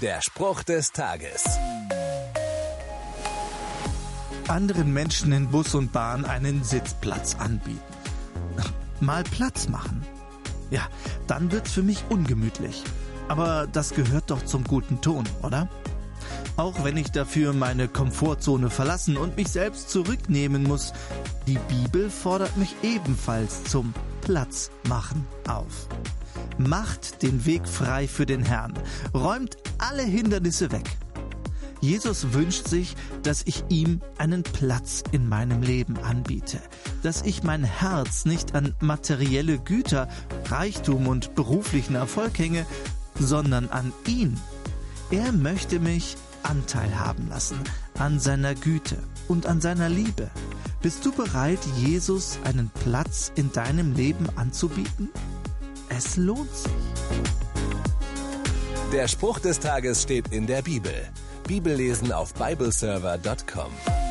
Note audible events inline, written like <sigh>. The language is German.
Der Spruch des Tages. Anderen Menschen in Bus und Bahn einen Sitzplatz anbieten. <laughs> Mal Platz machen. Ja, dann wird's für mich ungemütlich. Aber das gehört doch zum guten Ton, oder? Auch wenn ich dafür meine Komfortzone verlassen und mich selbst zurücknehmen muss, die Bibel fordert mich ebenfalls zum Platz machen auf. Macht den Weg frei für den Herrn, räumt alle Hindernisse weg. Jesus wünscht sich, dass ich ihm einen Platz in meinem Leben anbiete, dass ich mein Herz nicht an materielle Güter, Reichtum und beruflichen Erfolg hänge, sondern an ihn. Er möchte mich Anteil haben lassen an seiner Güte und an seiner Liebe. Bist du bereit, Jesus einen Platz in deinem Leben anzubieten? Es lohnt sich. Der Spruch des Tages steht in der Bibel. Bibellesen auf bibleserver.com.